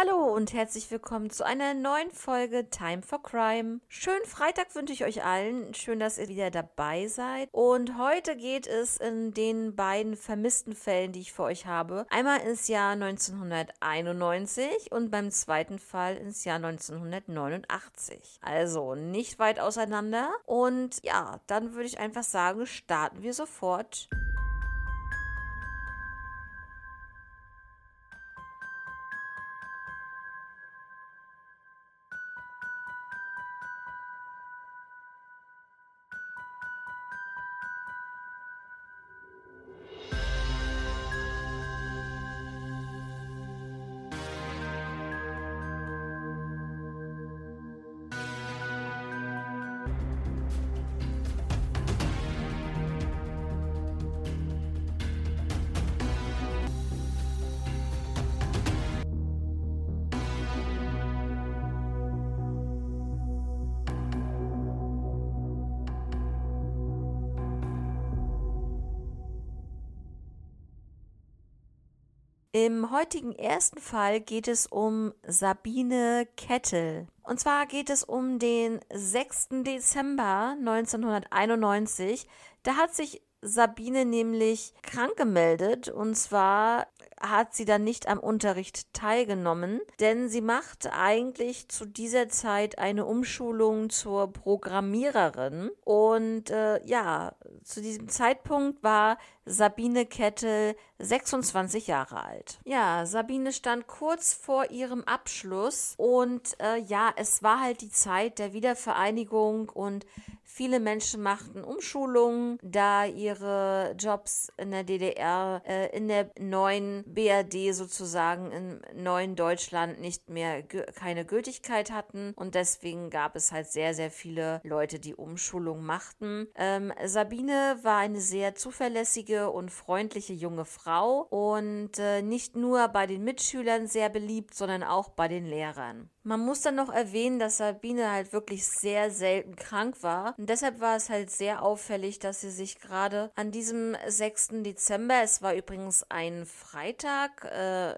Hallo und herzlich willkommen zu einer neuen Folge Time for Crime. Schönen Freitag wünsche ich euch allen. Schön, dass ihr wieder dabei seid. Und heute geht es in den beiden vermissten Fällen, die ich für euch habe, einmal ins Jahr 1991 und beim zweiten Fall ins Jahr 1989. Also nicht weit auseinander. Und ja, dann würde ich einfach sagen, starten wir sofort. Im heutigen ersten Fall geht es um Sabine Kettel. Und zwar geht es um den 6. Dezember 1991. Da hat sich Sabine nämlich krank gemeldet und zwar hat sie dann nicht am Unterricht teilgenommen, denn sie macht eigentlich zu dieser Zeit eine Umschulung zur Programmiererin und äh, ja, zu diesem Zeitpunkt war Sabine Kettel 26 Jahre alt. Ja, Sabine stand kurz vor ihrem Abschluss und äh, ja, es war halt die Zeit der Wiedervereinigung und Viele Menschen machten Umschulungen, da ihre Jobs in der DDR, äh, in der neuen BRD sozusagen, im neuen Deutschland nicht mehr keine Gültigkeit hatten. Und deswegen gab es halt sehr, sehr viele Leute, die Umschulungen machten. Ähm, Sabine war eine sehr zuverlässige und freundliche junge Frau und äh, nicht nur bei den Mitschülern sehr beliebt, sondern auch bei den Lehrern. Man muss dann noch erwähnen, dass Sabine halt wirklich sehr selten krank war. Deshalb war es halt sehr auffällig, dass sie sich gerade an diesem 6. Dezember, es war übrigens ein Freitag, äh,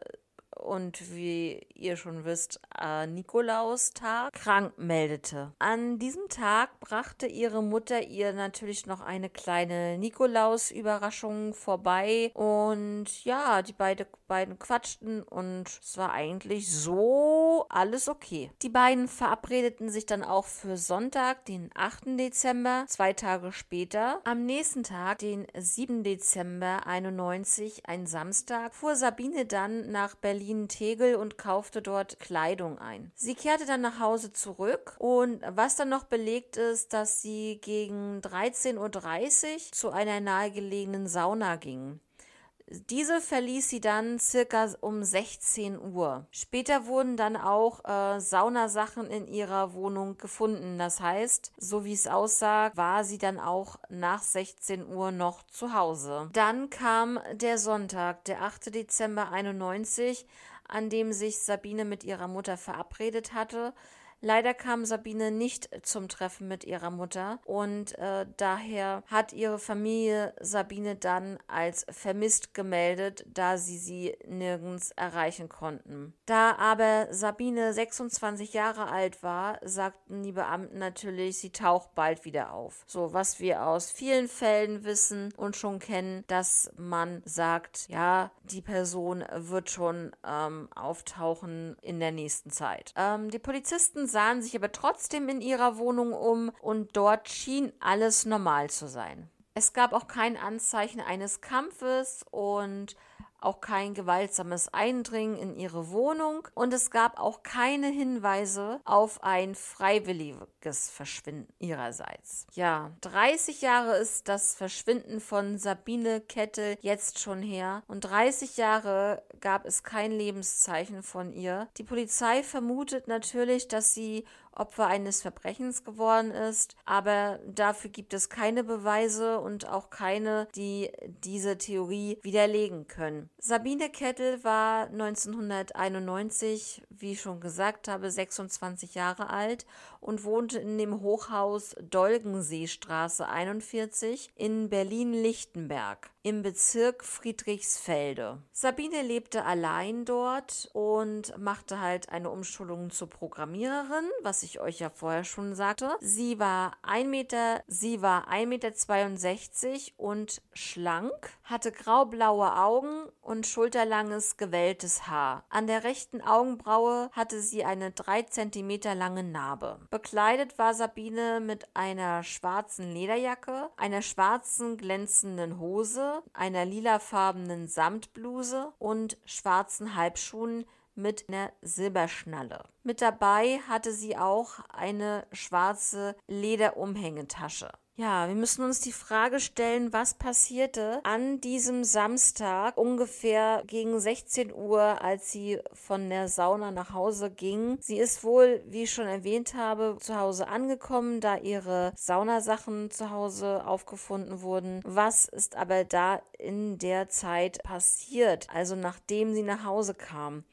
und wie ihr schon wisst, äh, Nikolaustag krank meldete. An diesem Tag brachte ihre Mutter ihr natürlich noch eine kleine Nikolaus-Überraschung vorbei und ja, die beide, beiden quatschten und es war eigentlich so alles okay. Die beiden verabredeten sich dann auch für Sonntag, den 8. Dezember, zwei Tage später. Am nächsten Tag, den 7. Dezember 91, ein Samstag, fuhr Sabine dann nach Berlin Berlin-Tegel und kaufte dort Kleidung ein. Sie kehrte dann nach Hause zurück und was dann noch belegt ist, dass sie gegen 13.30 Uhr zu einer nahegelegenen Sauna ging. Diese verließ sie dann circa um 16 Uhr. Später wurden dann auch äh, Saunasachen in ihrer Wohnung gefunden. Das heißt, so wie es aussah, war sie dann auch nach 16 Uhr noch zu Hause. Dann kam der Sonntag, der 8. Dezember 91, an dem sich Sabine mit ihrer Mutter verabredet hatte. Leider kam Sabine nicht zum Treffen mit ihrer Mutter und äh, daher hat ihre Familie Sabine dann als vermisst gemeldet, da sie sie nirgends erreichen konnten. Da aber Sabine 26 Jahre alt war, sagten die Beamten natürlich, sie taucht bald wieder auf. So, was wir aus vielen Fällen wissen und schon kennen, dass man sagt, ja, die Person wird schon ähm, auftauchen in der nächsten Zeit. Ähm, die Polizisten sahen sich aber trotzdem in ihrer Wohnung um und dort schien alles normal zu sein. Es gab auch kein Anzeichen eines Kampfes und auch kein gewaltsames Eindringen in ihre Wohnung und es gab auch keine Hinweise auf ein freiwilliges Verschwinden ihrerseits. Ja, 30 Jahre ist das Verschwinden von Sabine Kettel jetzt schon her und 30 Jahre gab es kein Lebenszeichen von ihr. Die Polizei vermutet natürlich, dass sie Opfer eines Verbrechens geworden ist, aber dafür gibt es keine Beweise und auch keine, die diese Theorie widerlegen können. Sabine Kettel war 1991, wie ich schon gesagt habe, 26 Jahre alt und wohnte in dem Hochhaus Dolgenseestraße 41 in Berlin-Lichtenberg. Im Bezirk Friedrichsfelde. Sabine lebte allein dort und machte halt eine Umschulung zur Programmiererin, was ich euch ja vorher schon sagte. Sie war 1 Meter, sie war 1,62 Meter und schlank, hatte graublaue Augen und schulterlanges gewelltes Haar. An der rechten Augenbraue hatte sie eine 3 cm lange Narbe. Bekleidet war Sabine mit einer schwarzen Lederjacke, einer schwarzen glänzenden Hose, einer lilafarbenen Samtbluse und schwarzen Halbschuhen mit einer Silberschnalle. Mit dabei hatte sie auch eine schwarze Lederumhängetasche. Ja, wir müssen uns die Frage stellen, was passierte an diesem Samstag ungefähr gegen 16 Uhr, als sie von der Sauna nach Hause ging. Sie ist wohl, wie ich schon erwähnt habe, zu Hause angekommen, da ihre Saunasachen zu Hause aufgefunden wurden. Was ist aber da in der Zeit passiert? Also nachdem sie nach Hause kam.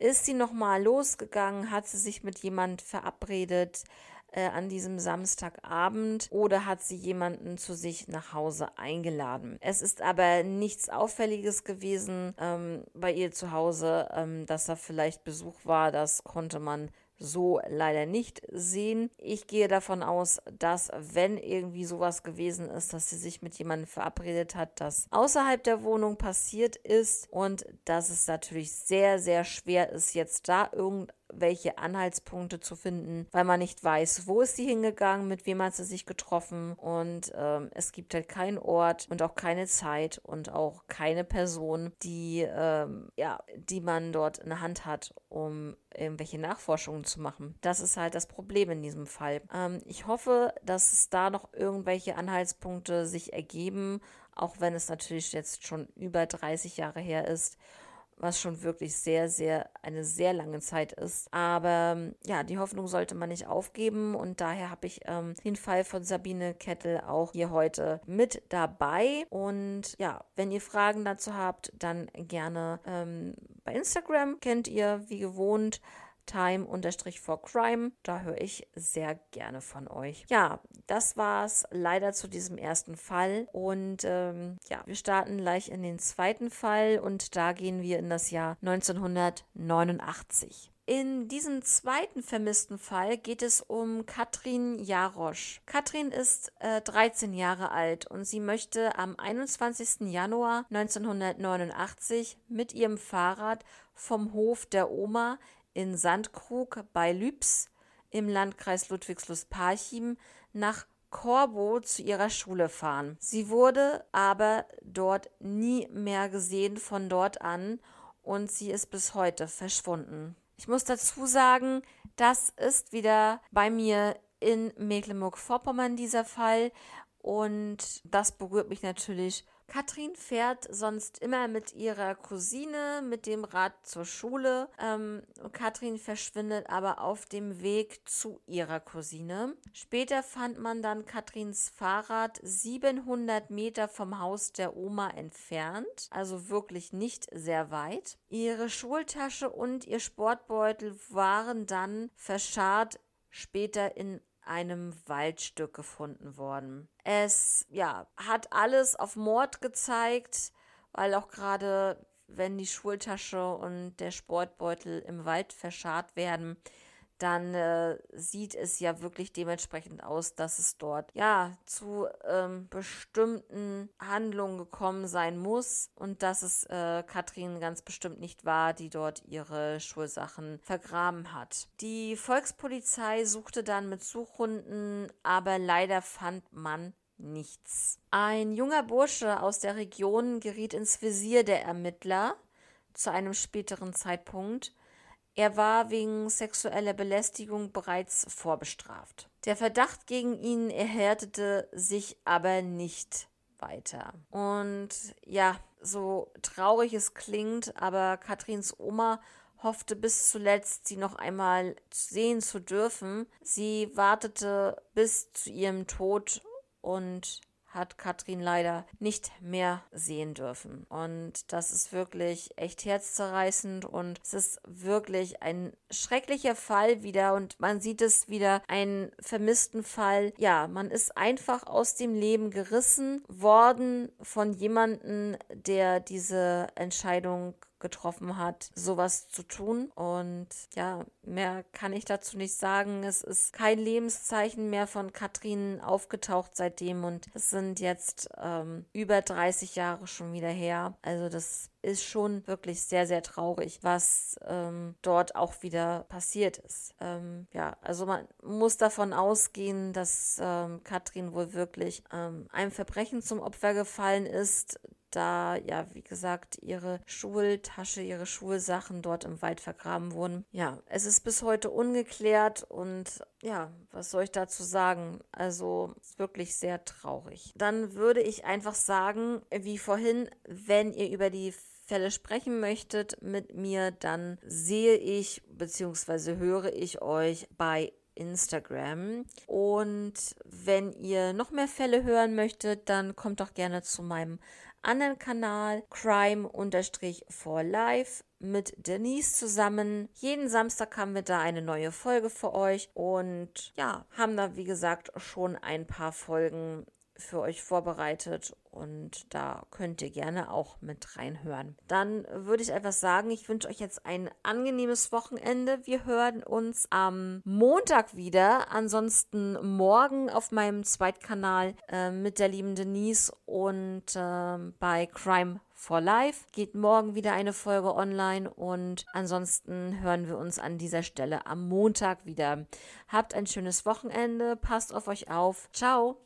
Ist sie nochmal losgegangen? Hat sie sich mit jemand verabredet? Äh, an diesem Samstagabend oder hat sie jemanden zu sich nach Hause eingeladen. Es ist aber nichts Auffälliges gewesen ähm, bei ihr zu Hause, ähm, dass da vielleicht Besuch war. Das konnte man so leider nicht sehen. Ich gehe davon aus, dass wenn irgendwie sowas gewesen ist, dass sie sich mit jemandem verabredet hat, das außerhalb der Wohnung passiert ist und dass es natürlich sehr, sehr schwer ist, jetzt da irgendein welche Anhaltspunkte zu finden, weil man nicht weiß, wo ist sie hingegangen, mit wem hat sie sich getroffen und ähm, es gibt halt keinen Ort und auch keine Zeit und auch keine Person, die ähm, ja, die man dort in der Hand hat, um irgendwelche Nachforschungen zu machen. Das ist halt das Problem in diesem Fall. Ähm, ich hoffe, dass es da noch irgendwelche Anhaltspunkte sich ergeben, auch wenn es natürlich jetzt schon über 30 Jahre her ist was schon wirklich sehr, sehr, eine sehr lange Zeit ist. Aber ja, die Hoffnung sollte man nicht aufgeben und daher habe ich ähm, den Fall von Sabine Kettel auch hier heute mit dabei. Und ja, wenn ihr Fragen dazu habt, dann gerne ähm, bei Instagram kennt ihr wie gewohnt time-for-crime. Da höre ich sehr gerne von euch. Ja, das war's leider zu diesem ersten Fall. Und ähm, ja, wir starten gleich in den zweiten Fall und da gehen wir in das Jahr 1989. In diesem zweiten vermissten Fall geht es um Katrin Jarosch. Katrin ist äh, 13 Jahre alt und sie möchte am 21. Januar 1989 mit ihrem Fahrrad vom Hof der Oma in Sandkrug bei Lübs im Landkreis Ludwigslust-Parchim nach Korbo zu ihrer Schule fahren. Sie wurde aber dort nie mehr gesehen von dort an und sie ist bis heute verschwunden. Ich muss dazu sagen, das ist wieder bei mir in Mecklenburg-Vorpommern dieser Fall und das berührt mich natürlich Katrin fährt sonst immer mit ihrer Cousine mit dem Rad zur Schule. Ähm, Katrin verschwindet aber auf dem Weg zu ihrer Cousine. Später fand man dann Katrins Fahrrad 700 Meter vom Haus der Oma entfernt, also wirklich nicht sehr weit. Ihre Schultasche und ihr Sportbeutel waren dann verscharrt später in einem Waldstück gefunden worden. Es ja, hat alles auf Mord gezeigt, weil auch gerade wenn die Schultasche und der Sportbeutel im Wald verscharrt werden, dann äh, sieht es ja wirklich dementsprechend aus, dass es dort ja zu ähm, bestimmten Handlungen gekommen sein muss und dass es äh, Katrin ganz bestimmt nicht war, die dort ihre Schulsachen vergraben hat. Die Volkspolizei suchte dann mit Suchhunden, aber leider fand man nichts. Ein junger Bursche aus der Region geriet ins Visier der Ermittler zu einem späteren Zeitpunkt er war wegen sexueller Belästigung bereits vorbestraft. Der Verdacht gegen ihn erhärtete sich aber nicht weiter. Und ja, so traurig es klingt, aber Katrins Oma hoffte bis zuletzt, sie noch einmal sehen zu dürfen. Sie wartete bis zu ihrem Tod und hat Katrin leider nicht mehr sehen dürfen. Und das ist wirklich echt herzzerreißend und es ist wirklich ein schrecklicher Fall wieder und man sieht es wieder, einen vermissten Fall. Ja, man ist einfach aus dem Leben gerissen worden von jemandem, der diese Entscheidung getroffen hat, sowas zu tun. Und ja, mehr kann ich dazu nicht sagen. Es ist kein Lebenszeichen mehr von Katrin aufgetaucht seitdem und es sind jetzt ähm, über 30 Jahre schon wieder her. Also das ist schon wirklich sehr, sehr traurig, was ähm, dort auch wieder passiert ist. Ähm, ja, also man muss davon ausgehen, dass ähm, Katrin wohl wirklich ähm, einem Verbrechen zum Opfer gefallen ist, da ja, wie gesagt, ihre Schultasche, ihre Schulsachen dort im Wald vergraben wurden. Ja, es ist bis heute ungeklärt und ja, was soll ich dazu sagen? Also, wirklich sehr traurig. Dann würde ich einfach sagen, wie vorhin, wenn ihr über die Fälle sprechen möchtet mit mir, dann sehe ich bzw. höre ich euch bei Instagram. Und wenn ihr noch mehr Fälle hören möchtet, dann kommt doch gerne zu meinem anderen Kanal Crime-for-Life mit Denise zusammen. Jeden Samstag haben wir da eine neue Folge für euch und ja, haben da wie gesagt schon ein paar Folgen für euch vorbereitet und da könnt ihr gerne auch mit reinhören. Dann würde ich einfach sagen, ich wünsche euch jetzt ein angenehmes Wochenende. Wir hören uns am Montag wieder. Ansonsten morgen auf meinem Zweitkanal äh, mit der lieben Denise und äh, bei Crime for Life geht morgen wieder eine Folge online und ansonsten hören wir uns an dieser Stelle am Montag wieder. Habt ein schönes Wochenende, passt auf euch auf. Ciao.